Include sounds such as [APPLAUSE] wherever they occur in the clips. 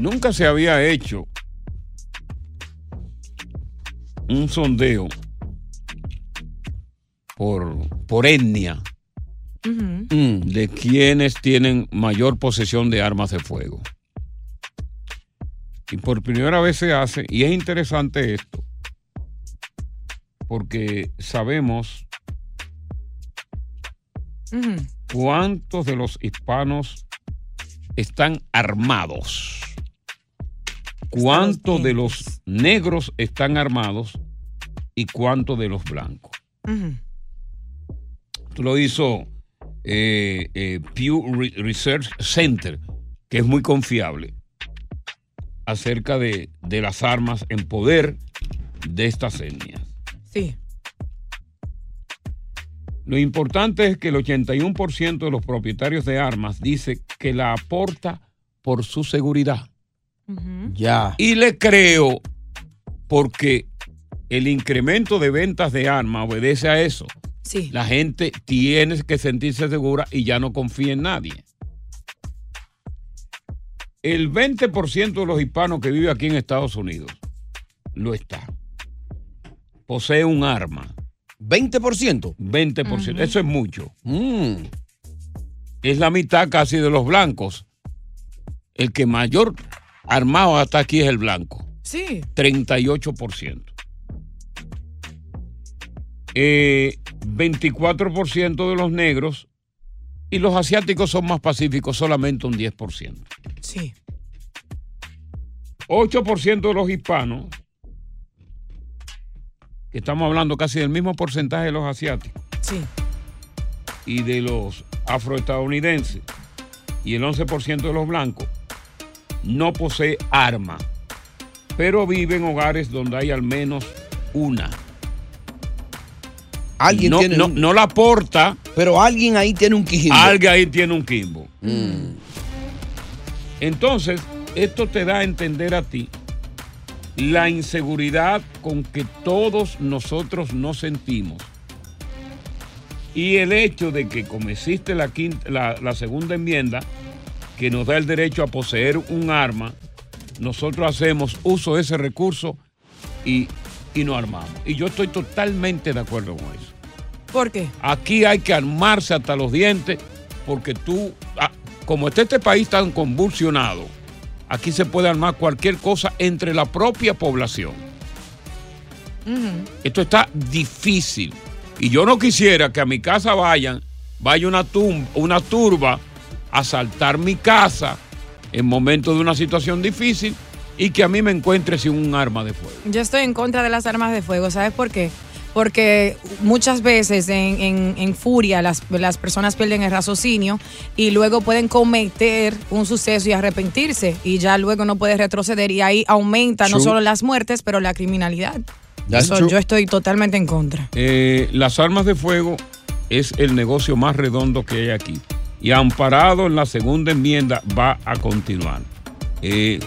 Nunca se había hecho un sondeo por, por etnia mm, de quienes tienen mayor posesión de armas de fuego. Y por primera vez se hace, y es interesante esto, porque sabemos cuántos de los hispanos están armados, cuántos de los negros están armados y cuántos de los blancos. Esto lo hizo eh, eh, Pew Re- Research Center, que es muy confiable, acerca de, de las armas en poder de estas etnias. Sí. Lo importante es que el 81% de los propietarios de armas dice que la aporta por su seguridad. Ya. Y le creo porque el incremento de ventas de armas obedece a eso. Sí. La gente tiene que sentirse segura y ya no confía en nadie. El 20% de los hispanos que vive aquí en Estados Unidos lo está. Posee un arma. ¿20%? 20%. Eso es mucho. Es la mitad casi de los blancos. El que mayor armado hasta aquí es el blanco. Sí. 38%. Eh, 24% de los negros y los asiáticos son más pacíficos, solamente un 10%. Sí. 8% de los hispanos, que estamos hablando casi del mismo porcentaje de los asiáticos, Sí. y de los afroestadounidenses, y el 11% de los blancos, no posee arma, pero vive en hogares donde hay al menos una. Alguien no, tiene no, un- no la porta. Pero alguien ahí tiene un quijimbo. Alguien ahí tiene un quimbo. Mm. Entonces, esto te da a entender a ti la inseguridad con que todos nosotros nos sentimos. Y el hecho de que como existe la, quinta- la, la segunda enmienda, que nos da el derecho a poseer un arma, nosotros hacemos uso de ese recurso y, y nos armamos. Y yo estoy totalmente de acuerdo con eso. ¿Por qué? Aquí hay que armarse hasta los dientes porque tú, ah, como está este país tan convulsionado, aquí se puede armar cualquier cosa entre la propia población. Esto está difícil. Y yo no quisiera que a mi casa vayan, vaya una, tum- una turba asaltar mi casa en momentos de una situación difícil y que a mí me encuentre sin un arma de fuego. Yo estoy en contra de las armas de fuego, ¿sabes por qué? Porque muchas veces en, en- en furia las, las personas pierden el raciocinio y luego pueden cometer un suceso y arrepentirse y ya luego no puede retroceder y ahí aumenta no solo las muertes, pero la criminalidad. Eso yo estoy totalmente en contra. Eh, las armas de fuego es el negocio más redondo que hay aquí. Y amparado en la segunda enmienda va a continuar. Eh,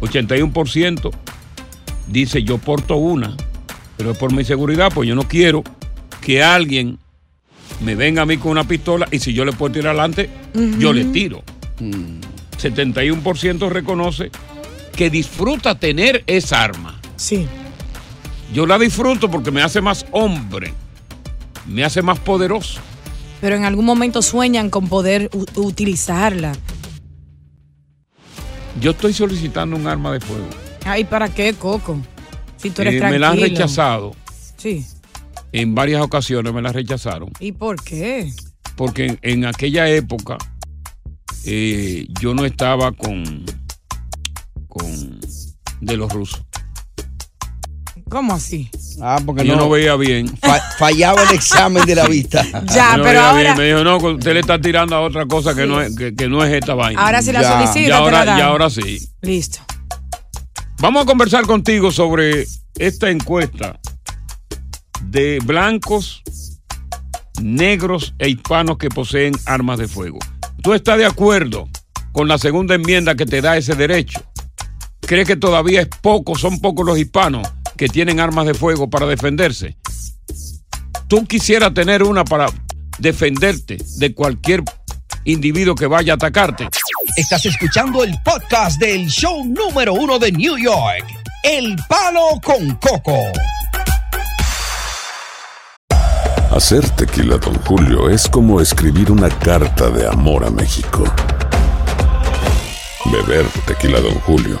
81% dice yo porto una, pero es por mi seguridad, pues yo no quiero que alguien me venga a mí con una pistola y si yo le puedo tirar adelante, yo le tiro. 71% reconoce que disfruta tener esa arma. Sí. Yo la disfruto porque me hace más hombre, me hace más poderoso. Pero en algún momento sueñan con poder utilizarla. Yo estoy solicitando un arma de fuego. Ay, ¿para qué, Coco? Si tú eres Eh, tranquilo. me la han rechazado. Sí. En varias ocasiones me la rechazaron. ¿Y por qué? Porque en, en aquella época eh, yo no estaba con, con de los rusos. ¿Cómo así? Ah, porque yo no, no veía bien. fa- fallaba el examen de la vista. [LAUGHS] Ya, no pero veía bien. ahora- Me dijo, no, usted le está tirando a otra cosa que, Sí. no es, que, que no es esta vaina. Ahora sí la Ya. solicita, Y te la ahora, y ahora sí. Listo. Vamos a conversar contigo sobre esta encuesta de blancos, negros e hispanos que poseen armas de fuego. ¿Tú estás de acuerdo con la segunda enmienda que te da ese derecho? ¿Crees que todavía es poco, son pocos los hispanos que tienen armas de fuego para defenderse? ¿Tú quisieras tener una para defenderte de cualquier individuo que vaya a atacarte? Estás escuchando el podcast del show número uno de New York, El Palo con Coco. Hacer tequila, Don Julio, es como escribir una carta de amor a México. Beber tequila, Don Julio,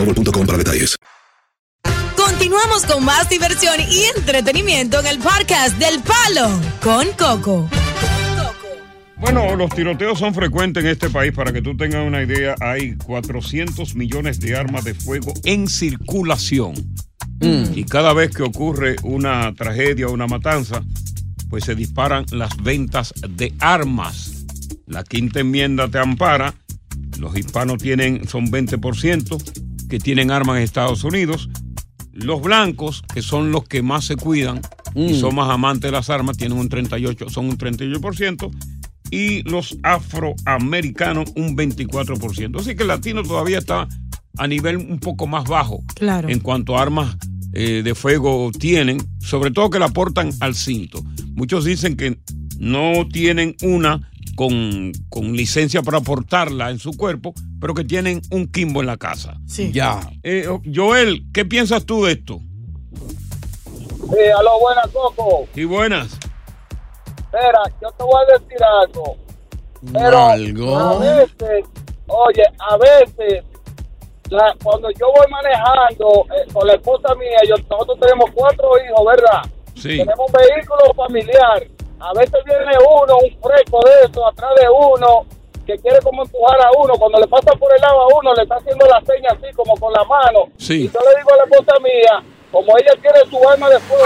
boostmobile.com para detalles. Continuamos con más diversión y entretenimiento en el podcast del Palo con Coco. Bueno, los tiroteos son frecuentes en este país. Para que tú tengas una idea, hay 400 millones de armas de fuego en circulación. Y cada vez que ocurre una tragedia o una matanza, pues se disparan las ventas de armas. La quinta enmienda te ampara. Los hispanos tienen, son 20% que tienen armas en Estados Unidos. Los blancos, que son los que más se cuidan y Mm. son más amantes de las armas, tienen un 38, son un 38%. Y los afroamericanos un 24%. Así que el latino todavía está a nivel un poco más bajo Claro. en cuanto a armas eh, de fuego tienen, sobre todo que la portan al cinto. Muchos dicen que no tienen una con, con licencia para portarla en su cuerpo, pero que tienen un Kimbo en la casa. Sí. Ya. Eh, Joel, ¿qué piensas tú de esto? Sí, aló, buenas, Coco. Y buenas. Espera, yo te voy a decir algo. Pero Algo. a veces, oye, a veces, la- cuando yo voy manejando eh, con la esposa mía, yo, nosotros tenemos cuatro hijos, ¿verdad? Sí. Tenemos un vehículo familiar. A veces viene uno, un fresco de eso, atrás de uno, que quiere como empujar a uno. Cuando le pasa por el lado a uno, le está haciendo la seña así, como con la mano. Sí. Y yo le digo a la esposa mía, como ella tiene su arma de fuego,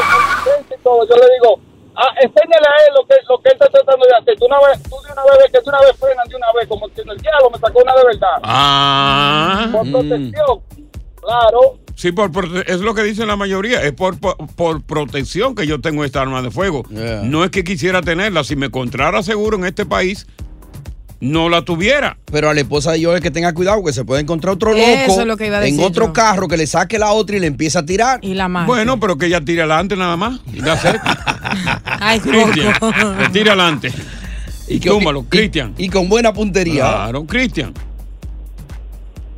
y todo, yo le digo, ah, enséñale a él lo que, lo que él está tratando de hacer. Tú, una vez, tú de una vez que de una vez frenan de una vez, como si el diablo me sacó una de verdad. Ah. Por protección, claro. Sí, por, es lo que dicen la mayoría, es por, por, por protección que yo tengo esta arma de fuego. Yeah. No es que quisiera tenerla, si me encontrara seguro en este país, no la tuviera. Pero a la esposa de Joel que tenga cuidado, que se puede encontrar otro loco Eso es lo que iba a en decir otro yo. carro que le saque la otra y le empieza a tirar. Y la más. Bueno, pero que ella tire adelante nada más. Y la hace. [LAUGHS] Ay, Cristian, tire adelante. [LAUGHS] Y que- Túmbalo, y- Cristian. Y con buena puntería. Claro, Cristian.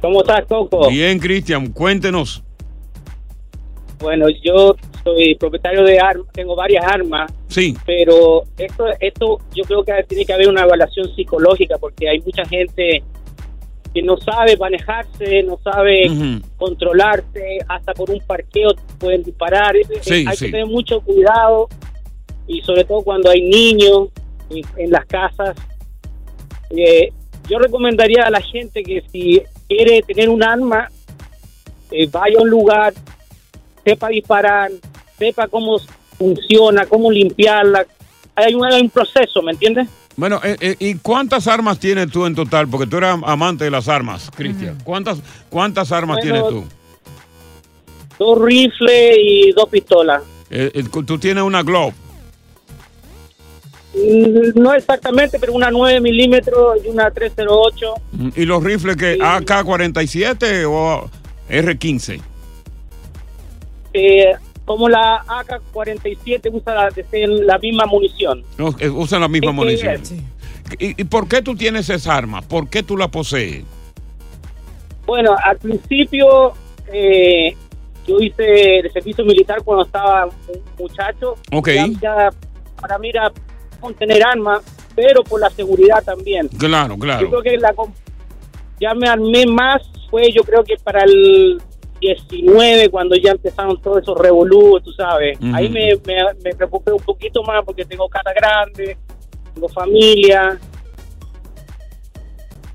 ¿Cómo estás, Coco? Bien, Cristian, cuéntenos. Bueno, yo soy propietario de armas, tengo varias armas, Sí. pero esto, esto yo creo que tiene que haber una evaluación psicológica porque hay mucha gente que no sabe manejarse, no sabe controlarse, hasta por un parqueo pueden disparar. Sí, hay sí. que tener mucho cuidado y sobre todo cuando hay niños en, en las casas. Eh, yo recomendaría a la gente que si quiere tener un arma, eh, vaya a un lugar, sepa disparar, sepa cómo funciona, cómo limpiarla. Hay un, hay un proceso, ¿me entiendes? Bueno, eh, eh, ¿y cuántas armas tienes tú en total? Porque tú eres am- amante de las armas, Cristian. ¿Cuántas, ¿Cuántas armas Bueno, tienes tú? Dos rifles y dos pistolas. Eh, eh, tú tienes una Globe. Mm, No exactamente, pero una 9 milímetros y una 308. Mm, ¿Y los rifles que AK-47 o R-15? Eh, como la AK-47 usa la, la misma munición. No, eh, usan la misma munición. sí. ¿Y, y por qué tú tienes esa arma? ¿Por qué tú la posees? Bueno, al principio eh, yo hice el servicio militar cuando estaba un muchacho. Ok. Ya, ya para mí era tener armas, pero por la seguridad también. Claro, Yo claro. creo que la ya me armé más fue yo creo que para el 19 cuando ya empezaron todos esos revolúos, tú sabes. Ahí me, me, me preocupé un poquito más porque tengo cara grande, tengo familia.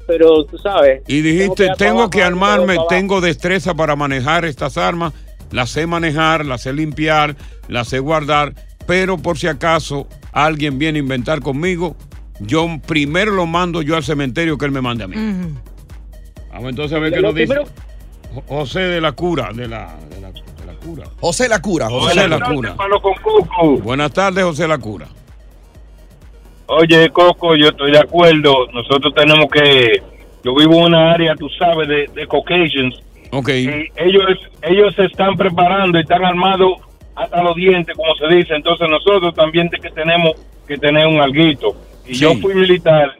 Pero tú sabes. Y dijiste, tengo que armarme, tengo destreza para manejar estas armas, las sé manejar, las sé limpiar, las sé guardar, pero por si acaso alguien viene a inventar conmigo, yo primero lo mando yo al cementerio que él me mande a mí. Vamos entonces a ver qué Lo nos dice. primero- José de la Cura, de la, de la, de la Cura. José la cura. José la Cura. Buenas tardes, José la Cura. Oye, Coco, yo estoy de acuerdo. Nosotros tenemos que. Yo vivo en una área, tú sabes, de, de Caucasians. Ok. Y ellos, ellos se están preparando y están armados hasta los dientes, como se dice. Entonces, nosotros también que tenemos que tener un alguito. Y yo fui militar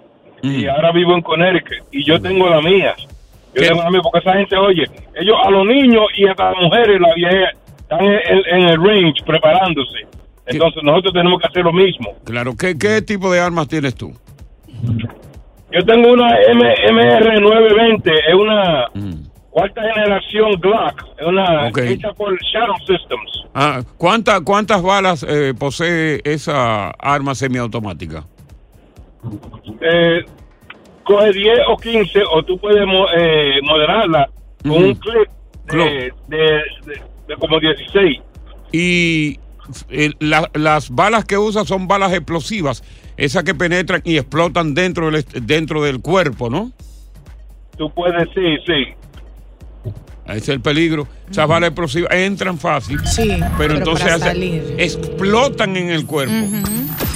y ahora vivo en Connecticut y yo tengo la mía. Yo tengo mía porque esa gente, oye, ellos a los niños y a las mujeres, la vieja, están en, el range preparándose. Entonces, nosotros tenemos que hacer lo mismo. Claro, ¿qué, qué tipo de armas tienes tú? Yo tengo una M MR920, es una cuarta generación Glock, es una hecha por Shadow Systems. Ah, ¿cuánta- ¿Cuántas balas eh, posee esa arma semiautomática? Eh, coge 10 o 15 o tú puedes mo- eh, moderarla con un clip de, de- de- de como 16. Y eh, la- las balas que usa son balas explosivas, esas que penetran y explotan dentro del, dentro del cuerpo, ¿no? Tú puedes, sí, sí. Ese es el peligro. Esas balas explosivas entran fácil, pero, pero entonces para hace- salir. explotan en el cuerpo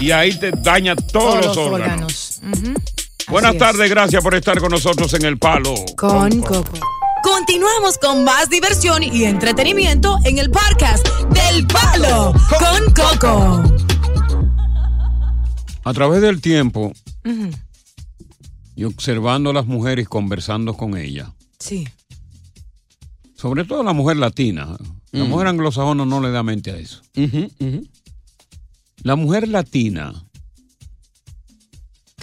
y ahí te daña todos, los órganos. Buenas tardes, gracias por estar con nosotros en El Palo. Con Coco. Continuamos con más diversión y entretenimiento en el podcast del Palo con Coco. A través del tiempo, y observando a las mujeres y conversando con ellas, Sí. sobre todo la mujer latina, la Mm. mujer anglosajona no le da mente a eso. La mujer latina,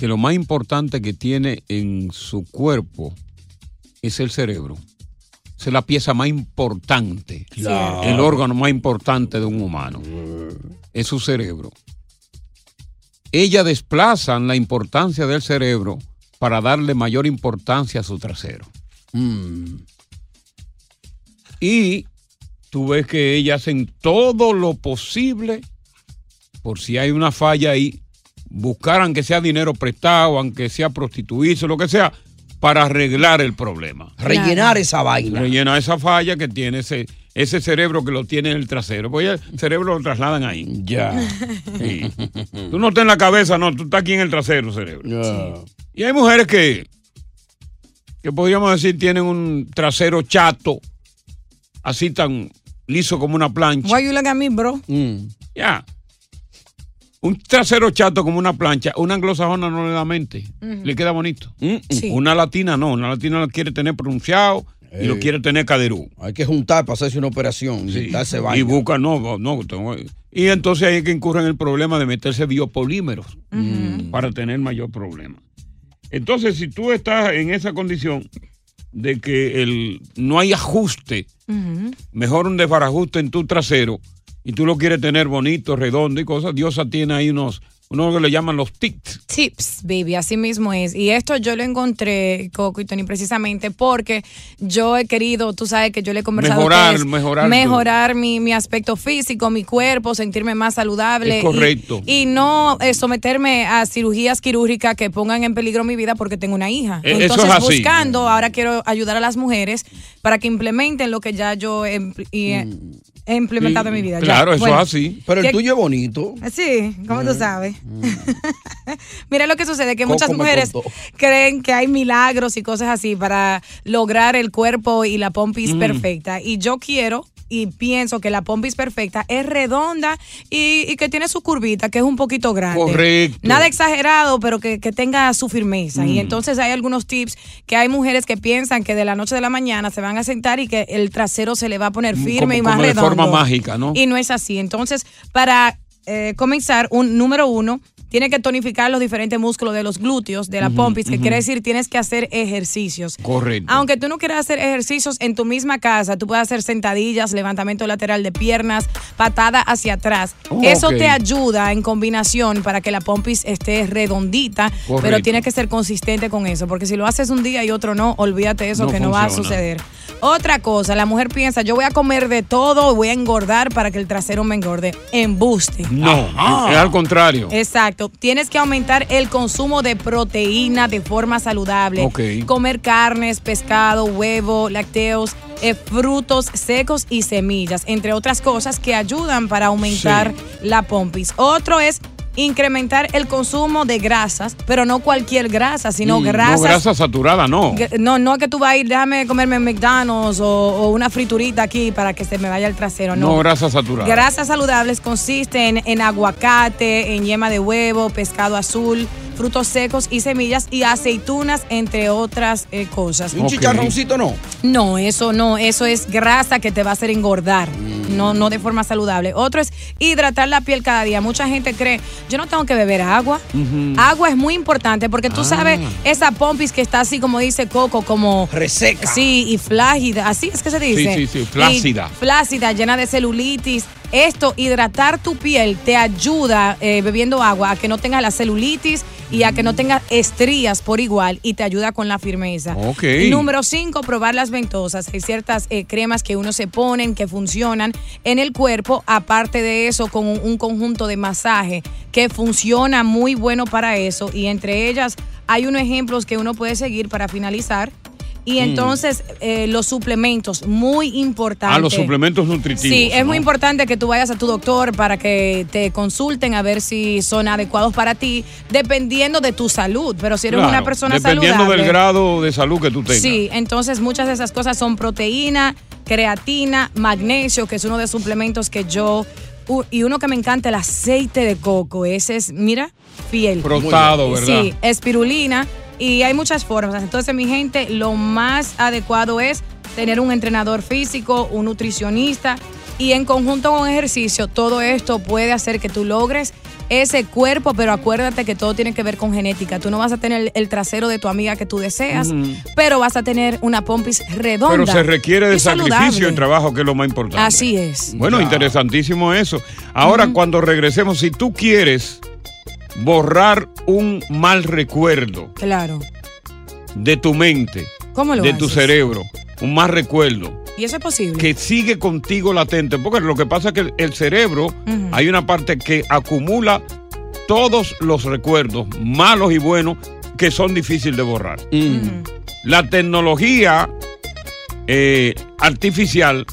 que lo más importante que tiene en su cuerpo es el cerebro. Esa es la pieza más importante, Claro. el órgano más importante de un humano. Es su cerebro. Ellas desplazan la importancia del cerebro para darle mayor importancia a su trasero. Mm. Y tú ves que ellas hacen todo lo posible por si hay una falla ahí, buscar aunque sea dinero prestado, aunque sea prostituirse, lo que sea, para arreglar el problema. Rellenar esa vaina. Rellenar esa falla que tiene ese, ese cerebro que lo tiene en el trasero. Pues el cerebro lo trasladan ahí. Ya. Sí. Tú no estás en la cabeza, no, tú estás aquí en el trasero, cerebro. Y hay mujeres que, que podríamos decir tienen un trasero chato, así tan liso como una plancha. Why you look at me, bro? Ya. Un trasero chato como una plancha, una anglosajona no le da mente. Le queda bonito. Sí. Una latina no, una latina lo quiere tener pronunciado y lo quiere tener caderú. Hay que juntar para hacerse una operación. Sí. Y darse Y vaina. busca, no, no, tengo- y entonces ahí es que incurre en el problema de meterse biopolímeros para tener mayor problema. Entonces, si tú estás en esa condición de que el, no hay ajuste, mejor un desbarajuste en tu trasero, y tú lo quieres tener bonito, redondo y cosas, Diosa tiene ahí unos, unos que le llaman los tics. Tips, baby, así mismo es. Y esto yo lo encontré, Coco y Tony, precisamente porque yo he querido, tú sabes que yo le he conversado Mejorar, ustedes, mejorar mejorar mi, mi aspecto físico, mi cuerpo, sentirme más saludable. Es correcto. Y, y no eh, someterme a cirugías quirúrgicas que pongan en peligro mi vida porque tengo una hija. Eh, eso Entonces, es así. buscando, ahora quiero ayudar a las mujeres para que implementen lo que ya yo impl- y he- he implementado en mi vida. Ya. Claro, eso Bueno, es así. Pero el ¿qué- tuyo es bonito. Sí, ¿cómo tú sabes? [LAUGHS] Mira lo que sucede, que Coco muchas mujeres creen que hay milagros y cosas así para lograr el cuerpo y la pompis Mm. perfecta. Y yo quiero y pienso que la pompis perfecta es redonda y, y que tiene su curvita, que es un poquito grande. Correcto. Nada exagerado, pero que, que tenga su firmeza. Y Mm. entonces hay algunos tips que hay mujeres que piensan que de la noche a la mañana se van a sentar y que el trasero se le va a poner firme Como- y más como de redondo. forma mágica, ¿no? Y no es así. Entonces, para eh, comenzar, un número uno, tiene que tonificar los diferentes músculos de los glúteos, de la pompis, que quiere decir tienes que hacer ejercicios. Correcto. Aunque tú no quieras hacer ejercicios en tu misma casa, tú puedes hacer sentadillas, levantamiento lateral de piernas, patada hacia atrás. Oh, Eso te ayuda en combinación para que la pompis esté redondita, pero tienes que ser consistente con eso, porque si lo haces un día y otro no, olvídate eso No que no va a suceder. Otra cosa, la mujer piensa, yo voy a comer de todo, voy a engordar para que el trasero me engorde. Embuste. No, es al contrario. Exacto. Tienes que aumentar el consumo de proteína de forma saludable. Ok. Comer carnes, pescado, huevo, lácteos, eh, frutos secos y semillas, entre otras cosas que ayudan para aumentar la pompis. Otro es incrementar el consumo de grasas, pero no cualquier grasa, sino Mm, grasas. No, grasa saturada, no. No, no que tú vas a ir, déjame comerme McDonald's o, o una friturita aquí para que se me vaya el trasero. No, grasa saturada. Grasas saludables consisten en aguacate, en yema de huevo, pescado azul, frutos secos y semillas y aceitunas, entre otras eh, cosas. Un chicharroncito no. No, eso no, eso es grasa que te va a hacer engordar, Mm. no, no de forma saludable. Otro es hidratar la piel cada día. Mucha gente cree, yo no tengo que beber agua. Agua es muy importante porque tú Ah. sabes, esa pompis que está así como dice Coco, como... Reseca. Sí, y flácida, así es que se dice. Sí, sí, sí, flácida. Y flácida, llena de celulitis. Esto, hidratar tu piel, te ayuda eh, bebiendo agua a que no tengas la celulitis y a que no tengas estrías por igual y te ayuda con la firmeza. Número 5, probar las ventosas. Hay ciertas eh, cremas que uno se ponen que funcionan en el cuerpo. Aparte de eso, con un, un conjunto de masaje que funciona muy bueno para eso. Y entre ellas hay unos ejemplos que uno puede seguir para finalizar. Y Mm. entonces eh, los suplementos, muy importante. Ah, los suplementos nutritivos. Sí, es ¿no? muy importante que tú vayas a tu doctor para que te consulten a ver si son adecuados para ti, dependiendo de tu salud. Pero si eres Claro, una persona Dependiendo saludable. del grado de salud que tú tengas. Sí, entonces muchas de esas cosas son proteína, creatina, magnesio, que es uno de los suplementos que yo. y uno que me encanta, el aceite de coco. Ese es, mira, fiel. Frotado, ¿verdad? Sí, espirulina Y hay muchas formas. Entonces, mi gente, lo más adecuado es tener un entrenador físico, un nutricionista y en conjunto con ejercicio, todo esto puede hacer que tú logres ese cuerpo, pero acuérdate que todo tiene que ver con genética. Tú no vas a tener el, trasero de tu amiga que tú deseas, pero vas a tener una pompis redonda. Pero se requiere de sacrificio saludable. y trabajo, que es lo más importante. Así es. Bueno, interesantísimo eso. Ahora, cuando regresemos, si tú quieres borrar un mal recuerdo Claro. de tu mente, ¿Cómo lo de tu cerebro, un mal recuerdo ¿Y eso es posible? que sigue contigo latente, porque lo que pasa es que el cerebro, hay una parte que acumula todos los recuerdos, malos y buenos, que son difíciles de borrar. La tecnología eh, artificial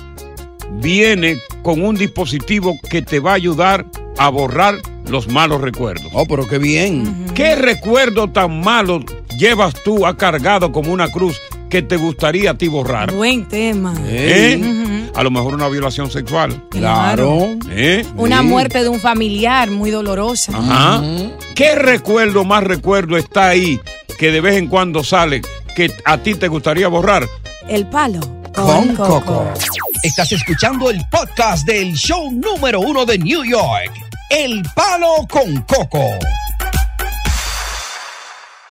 viene con un dispositivo que te va a ayudar a borrar los malos recuerdos. Oh, pero qué bien. ¿Qué recuerdo tan malo llevas tú a cargado como una cruz que te gustaría a ti borrar? Buen tema. ¿Eh? A lo mejor una violación sexual. Claro. ¿Eh? Una muerte de un familiar muy dolorosa. Ajá. ¿Qué recuerdo más recuerdo está ahí que de vez en cuando sale que a ti te gustaría borrar? El palo Con Coco. Estás escuchando el podcast del show número uno de New York. El palo con Coco.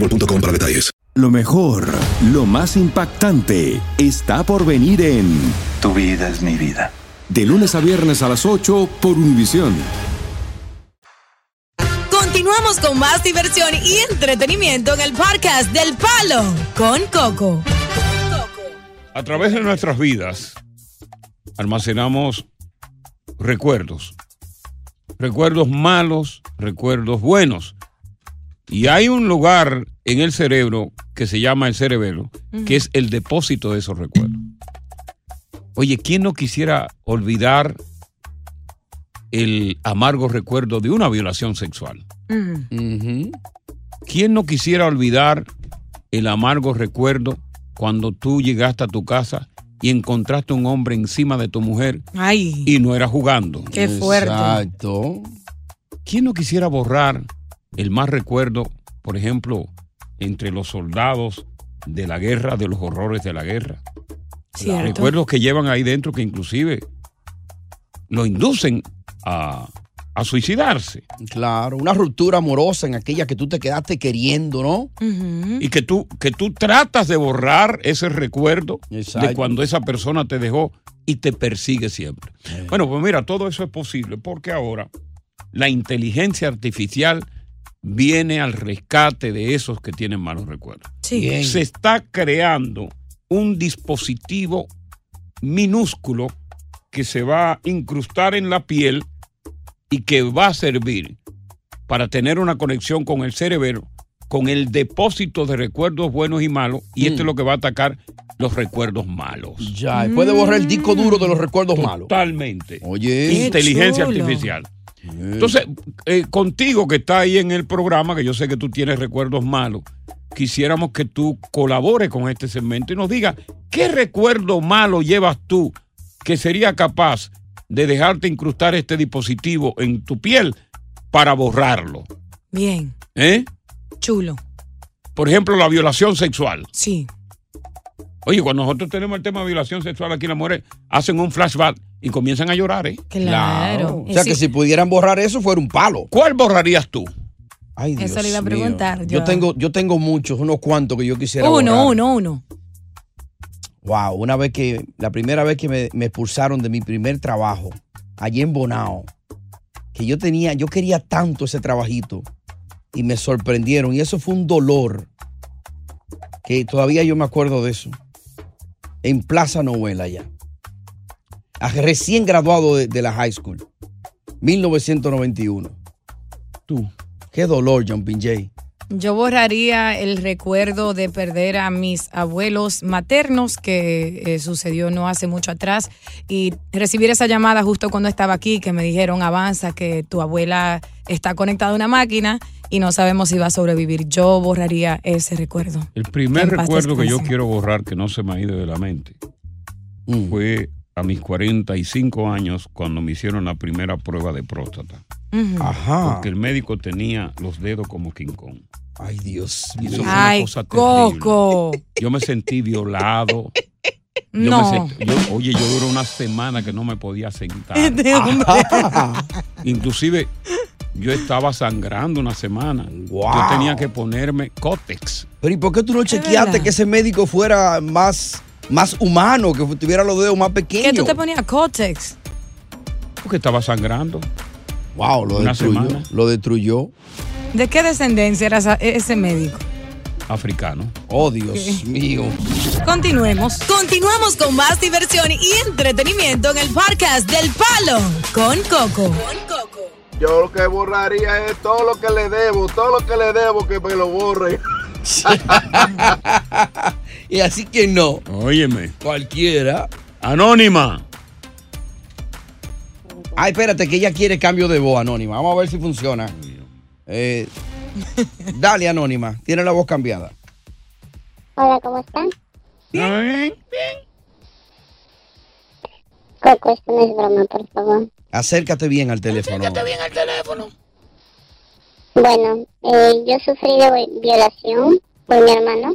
boostmobile.com para detalles. Lo mejor, lo más impactante, está por venir en Tu vida es mi vida. De lunes a viernes a las 8 por Univisión. Continuamos con más diversión y entretenimiento en el podcast del Palo con Coco. A través de nuestras vidas almacenamos recuerdos. Recuerdos malos, recuerdos buenos. Y hay un lugar en el cerebro que se llama el cerebelo, que es el depósito de esos recuerdos. Oye, ¿quién no quisiera olvidar el amargo recuerdo de una violación sexual? ¿Quién no quisiera olvidar el amargo recuerdo cuando tú llegaste a tu casa y encontraste un hombre encima de tu mujer Ay, y no era jugando? qué fuerte. Exacto. ¿Quién no quisiera borrar el más recuerdo, por ejemplo, entre los soldados de la guerra, de los horrores de la guerra? Cierto. Recuerdos que llevan ahí dentro que inclusive lo inducen a, a suicidarse. Claro, una ruptura amorosa en aquella que tú te quedaste queriendo, ¿no? Y que tú, que tú tratas de borrar ese recuerdo de cuando esa persona te dejó y te persigue siempre. Eh. Bueno, pues mira, todo eso es posible porque ahora la inteligencia artificial viene al rescate de esos que tienen malos recuerdos. Sí. Se está creando un dispositivo minúsculo que se va a incrustar en la piel y que va a servir para tener una conexión con el cerebro, con el depósito de recuerdos buenos y malos, y esto es lo que va a atacar los recuerdos malos. Ya, y puede borrar el disco duro de los recuerdos malos. Totalmente. Oye. Inteligencia artificial. Entonces, eh, contigo que está ahí en el programa, que yo sé que tú tienes recuerdos malos, quisiéramos que tú colabores con este segmento y nos digas qué recuerdo malo llevas tú que sería capaz de dejarte incrustar este dispositivo en tu piel para borrarlo. Bien, ¿Eh? chulo. Por ejemplo, la violación sexual. Sí. Oye, cuando nosotros tenemos el tema de violación sexual aquí, las mujeres hacen un flashback y comienzan a llorar, ¿eh? Claro. O sea que si pudieran borrar eso, fuera un palo. ¿Cuál borrarías tú? Ay, Dios Eso le iba a mío. preguntar, Yo yo. tengo, yo tengo muchos, unos cuantos que yo quisiera Uno, borrar. uno, uno. Wow, una vez que, la primera vez que me, me expulsaron de mi primer trabajo, allí en Bonao, que yo tenía, yo quería tanto ese trabajito y me sorprendieron y eso fue un dolor que todavía yo me acuerdo de eso. En Plaza Novela ya. A- Recién graduado de, de la high school. 1991. Tú. Qué dolor, John Pinjay. Yo borraría el recuerdo de perder a mis abuelos maternos, que eh, sucedió no hace mucho atrás, y recibir esa llamada justo cuando estaba aquí, que me dijeron, avanza, que tu abuela está conectada a una máquina y no sabemos si va a sobrevivir. Yo borraría ese recuerdo. El primer recuerdo que yo quiero borrar, que no se me ha ido de la mente, Mm. fue a mis 45 años cuando me hicieron la primera prueba de próstata. Ajá. Porque el médico tenía los dedos como King Kong. Ay, Dios Y eso mío. fue una Ay, cosa terrible. Coco. Yo me sentí violado. Yo No. me sentí- yo- oye, yo duré una semana que no me podía sentar. [LAUGHS] Este. Inclusive, yo estaba sangrando una semana. Wow. Yo tenía que ponerme cótex. Pero ¿y por qué tú no chequeaste que ese médico fuera más, más humano, que tuviera los dedos más ¿Qué pequeños? tú te ponías Cortex? Porque estaba sangrando. Wow, lo Una destruyó. semana. Lo destruyó. ¿De qué descendencia era ese médico? Africano. Oh, Dios mío. Continuemos. Continuamos con más diversión y entretenimiento en el podcast del Palo con Coco. Yo lo que borraría es todo lo que le debo, todo lo que le debo que me lo borre. [LAUGHS] [LAUGHS] y así que no. Óyeme. Cualquiera. Anónima. Ay, espérate, que ella quiere cambio de voz, Anónima. Vamos a ver si funciona. Eh, [LAUGHS] dale, Anónima. Tiene la voz cambiada. Hola, ¿cómo están? Bien. Coco, esto no es broma, por favor. Acércate bien al teléfono. bien al teléfono. Bueno, eh, yo sufrí de vi- violación por mi hermano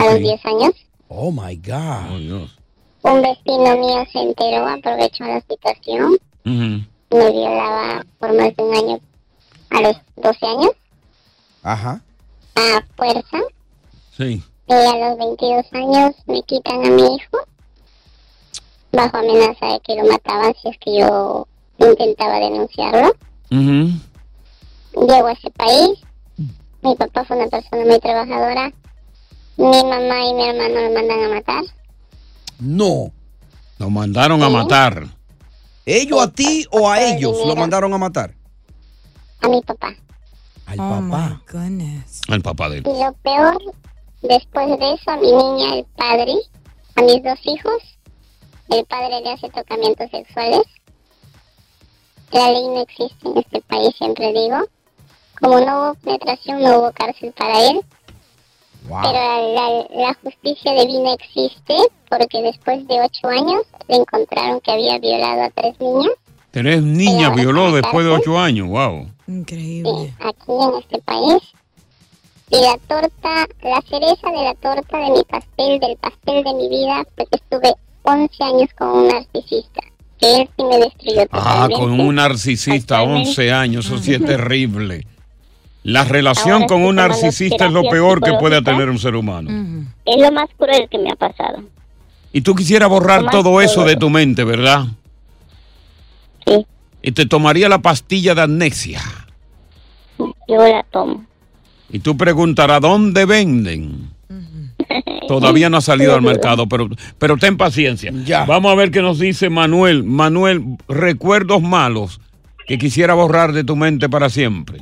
a los Ok. 10 años. Oh, my God. Oh, Dios. Un vecino mío se enteró, aprovechó la situación, me violaba por más de un año a los 12 años, Ajá. a fuerza. Sí. Y a los 22 años me quitan a mi hijo bajo amenaza de que lo mataban si es que yo intentaba denunciarlo. Llego a ese país. Mi papá fue una persona muy trabajadora. Mi mamá y mi hermano lo mandan a matar. No. Nos mandaron a matar. ¿Ellos a ti o a ellos lo mandaron a matar? A mi papá. Al Oh, papá. El papá de él. Y lo peor, después de eso, a mi niña, el padre, a mis dos hijos, el padre le hace tocamientos sexuales. La ley no existe en este país, siempre digo. Como no hubo penetración, no hubo cárcel para él. Pero la, la justicia divina existe porque después de ocho años le encontraron que había violado a tres niñas. Tres niñas violó después de ocho años. Wow. Sí, aquí en este país. Y la torta, la cereza de la torta de mi pastel, del pastel de mi vida, porque estuve 11 años con un narcisista. Que él sí me destruyó Ah, totalmente. con un narcisista, 11 años, eso sí es [LAUGHS] terrible. La relación Ahora con un narcisista es lo peor que puede tener un ser humano. Es lo más cruel que me ha pasado. Y tú quisieras borrar todo eso de tu mente, ¿verdad? Sí. Y te tomaría la pastilla de amnesia. Yo la tomo. Y tú preguntarás, ¿dónde venden? Todavía no ha [LAUGHS] salido al mercado, pero, pero ten paciencia. Vamos a ver qué nos dice Manuel. Manuel, recuerdos malos que quisiera borrar de tu mente para siempre.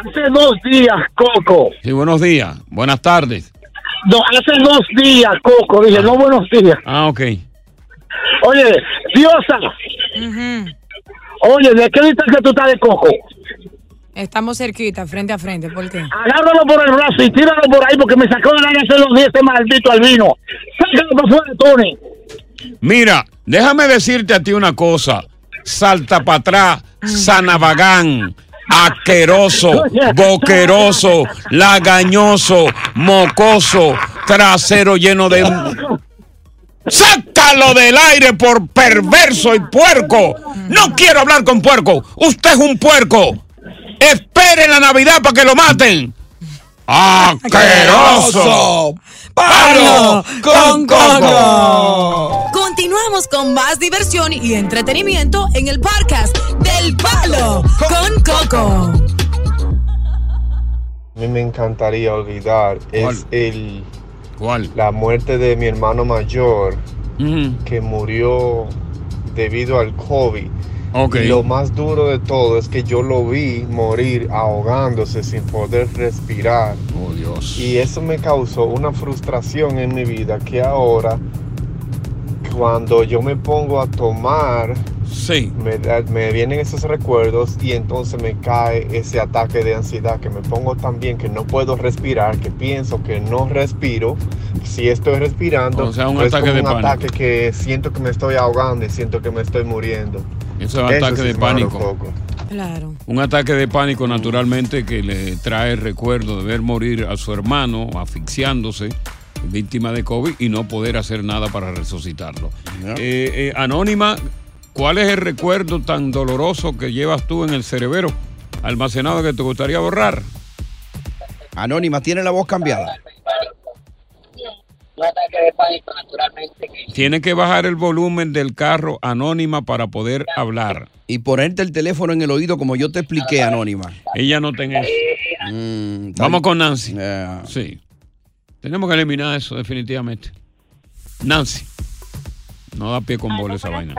Hace dos días, Coco. Sí, buenos días. Buenas tardes. No, hace dos días, Coco. Dije, no buenos días. Ah, ok. Oye, Diosa. Oye, ¿de qué distancia tú estás de Coco? Estamos cerquita, frente a frente. ¿Por qué? Agárralo por el brazo y tíralo por ahí porque me sacó de la hace dos días este maldito albino. Sácalo por fuera, Tony. Mira, déjame decirte a ti una cosa. Salta para atrás, sanabagán, asqueroso, boqueroso, lagañoso, mocoso, trasero lleno de... ¡Sácalo del aire por perverso y puerco! No quiero hablar con puerco. Usted es un puerco. Espere la Navidad para que lo maten. ¡Asqueroso! ¡Palo con Coco! Continuamos con más diversión y entretenimiento en el podcast del Palo con Coco. A mí me encantaría olvidar es el ¿Cuál? la muerte de mi hermano mayor que murió debido al COVID. Y lo más duro de todo es que yo lo vi morir ahogándose sin poder respirar. Oh, Dios. Y eso me causó una frustración en mi vida que ahora, cuando yo me pongo a tomar, me, da- me vienen esos recuerdos y entonces me cae ese ataque de ansiedad que me pongo también que no puedo respirar, que pienso que no respiro. Si estoy respirando, O sea, un pues es ataque como de un pánico. ataque que siento que me estoy ahogando y siento que me estoy muriendo. Eso es ataque sí de pánico. Claro. Un ataque de pánico naturalmente que le trae el recuerdo de ver morir a su hermano asfixiándose, víctima de COVID, y no poder hacer nada para resucitarlo. Eh, eh, Anónima, ¿cuál es el recuerdo tan doloroso que llevas tú en el cerebro almacenado que te gustaría borrar? Anónima, tiene la voz cambiada. Un ataque de pánico, naturalmente. Tiene que bajar el volumen del carro Anónima para poder hablar. Y ponerte el teléfono en el oído como yo te expliqué, Anónima. Ella no tiene eso. Mm, Vamos con Nancy. Sí. Tenemos que eliminar eso, definitivamente. Nancy. No da pie con bola esa vaina.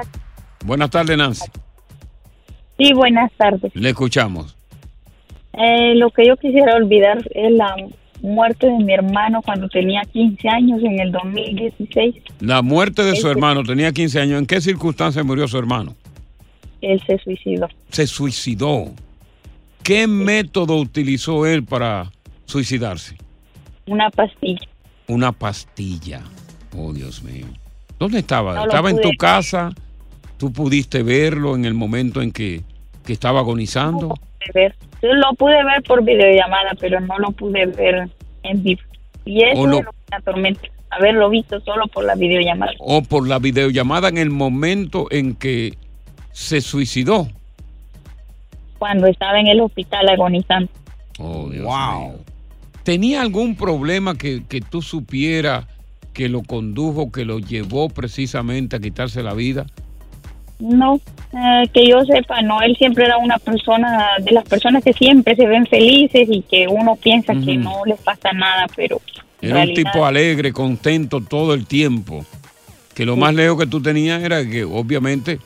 Buenas tardes, Nancy. Sí, buenas tardes. Le escuchamos. Eh, lo que yo quisiera olvidar es la muerte de mi hermano cuando tenía 15 años en el 2016. La muerte de su Este- hermano tenía 15 años. ¿En qué circunstancia murió su hermano? Él se suicidó. Se suicidó. ¿Qué método utilizó él para suicidarse? Una pastilla. Una pastilla. Oh, Dios mío. ¿Dónde estaba? No ¿Estaba en tu casa? ¿Tú pudiste verlo en el momento en que, que estaba agonizando? pude ver. Yo lo pude ver por videollamada, pero no lo pude ver en vivo. Y eso lo- es lo que me atormenta. Haberlo visto solo por la videollamada. ¿O por la videollamada en el momento en que se suicidó? Cuando estaba en el hospital agonizando. Oh, Dios mío. ¿Tenía algún problema que, que tú supieras que lo condujo, que lo llevó precisamente a quitarse la vida? No, eh, que yo sepa, no, él siempre era una persona, de las personas que siempre se ven felices y que uno piensa que no les pasa nada, pero Era un tipo alegre, contento todo el tiempo. Que lo más lejos que tú tenías era que obviamente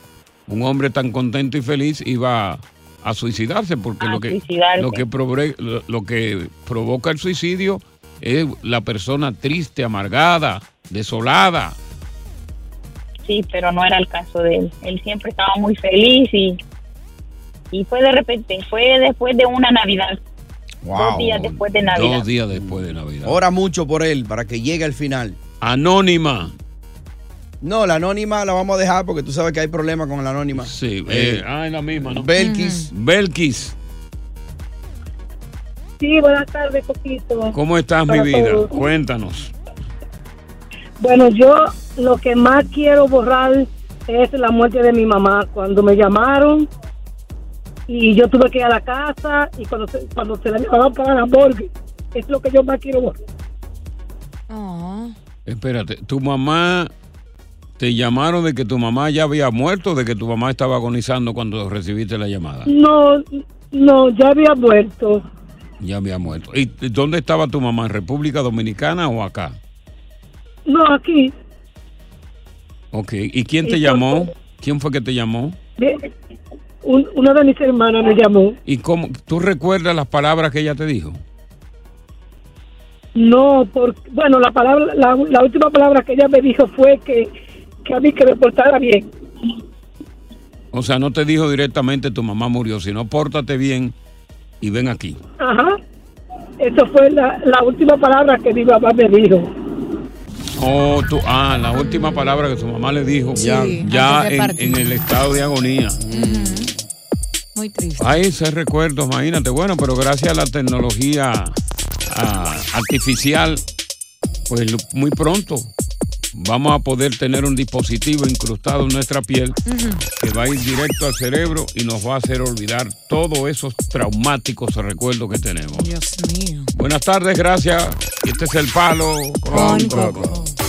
un hombre tan contento y feliz iba a suicidarse porque A lo que suicidarse. lo que probre- lo, lo que provoca el suicidio es la persona triste, amargada, desolada. Sí, pero no era el caso de él. Él siempre estaba muy feliz y, y fue de repente, fue después de una Navidad, dos días después de Navidad. Dos días después de Navidad. Ora mucho por él para que llegue al final. Anónima. No, la anónima la vamos a dejar porque tú sabes que hay problemas con la anónima. Sí, eh, ah, es la misma, ¿no? Belkis. Belkis, Sí, buenas tardes, Coquito. ¿cómo estás, mi vida? todos. Cuéntanos. Bueno, yo lo que más quiero borrar es la muerte de mi mamá. Cuando me llamaron y yo tuve que ir a la casa y cuando se, cuando se la llevaban para la morgue, es lo que yo más quiero borrar. Espérate, tu mamá te llamaron de que tu mamá ya había muerto, de que tu mamá estaba agonizando cuando recibiste la llamada. No, no, ya había muerto. Ya había muerto. ¿Y dónde estaba tu mamá? ¿En República Dominicana o acá? No, aquí. Ok. ¿Y quién te Y llamó? ¿Quién fue que te llamó? un- una de mis hermanas me llamó. ¿Y cómo? ¿Tú recuerdas las palabras que ella te dijo? No, porque, bueno, la palabra, la, la última palabra que ella me dijo fue que, que a mí que me portara bien. O sea, no te dijo directamente tu mamá murió, sino pórtate bien y ven aquí. Ajá. Eso fue la, la última palabra que mi mamá me dijo. Oh, tú, ah, la última palabra que su mamá le dijo, Sí, ya, ya en, el estado de agonía. Muy triste. Ay, ese recuerdo, imagínate. Bueno, pero gracias a la tecnología artificial, pues muy pronto vamos a poder tener un dispositivo incrustado en nuestra piel que va a ir directo al cerebro y nos va a hacer olvidar todos esos traumáticos recuerdos que tenemos. Dios mío. Buenas tardes, gracias. Este es el palo con Coco.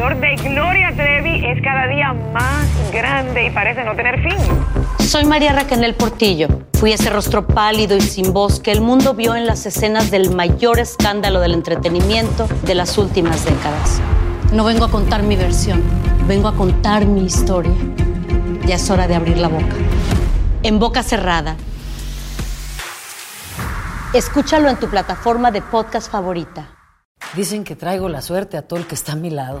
Alrededor de Gloria Trevi es cada día más grande y parece no tener fin. Soy María Raquel Portillo. Fui ese rostro pálido y sin voz que el mundo vio en las escenas del mayor escándalo del entretenimiento de las últimas décadas. No vengo a contar mi versión, vengo a contar mi historia. Ya es hora de abrir la boca. En boca cerrada. Escúchalo en tu plataforma de podcast favorita. Dicen que traigo la suerte a todo el que está a mi lado.